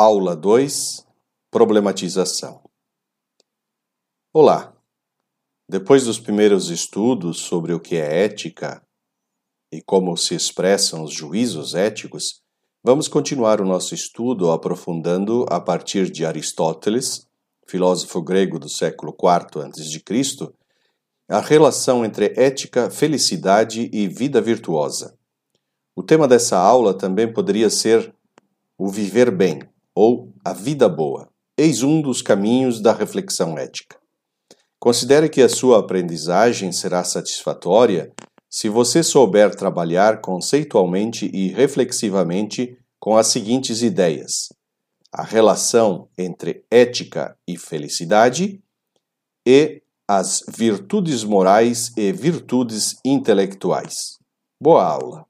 Aula 2 Problematização Olá! Depois dos primeiros estudos sobre o que é ética e como se expressam os juízos éticos, vamos continuar o nosso estudo aprofundando a partir de Aristóteles, filósofo grego do século IV a.C., a relação entre ética, felicidade e vida virtuosa. O tema dessa aula também poderia ser o viver bem ou a vida boa. Eis um dos caminhos da reflexão ética. Considere que a sua aprendizagem será satisfatória se você souber trabalhar conceitualmente e reflexivamente com as seguintes ideias: a relação entre ética e felicidade e as virtudes morais e virtudes intelectuais. Boa aula!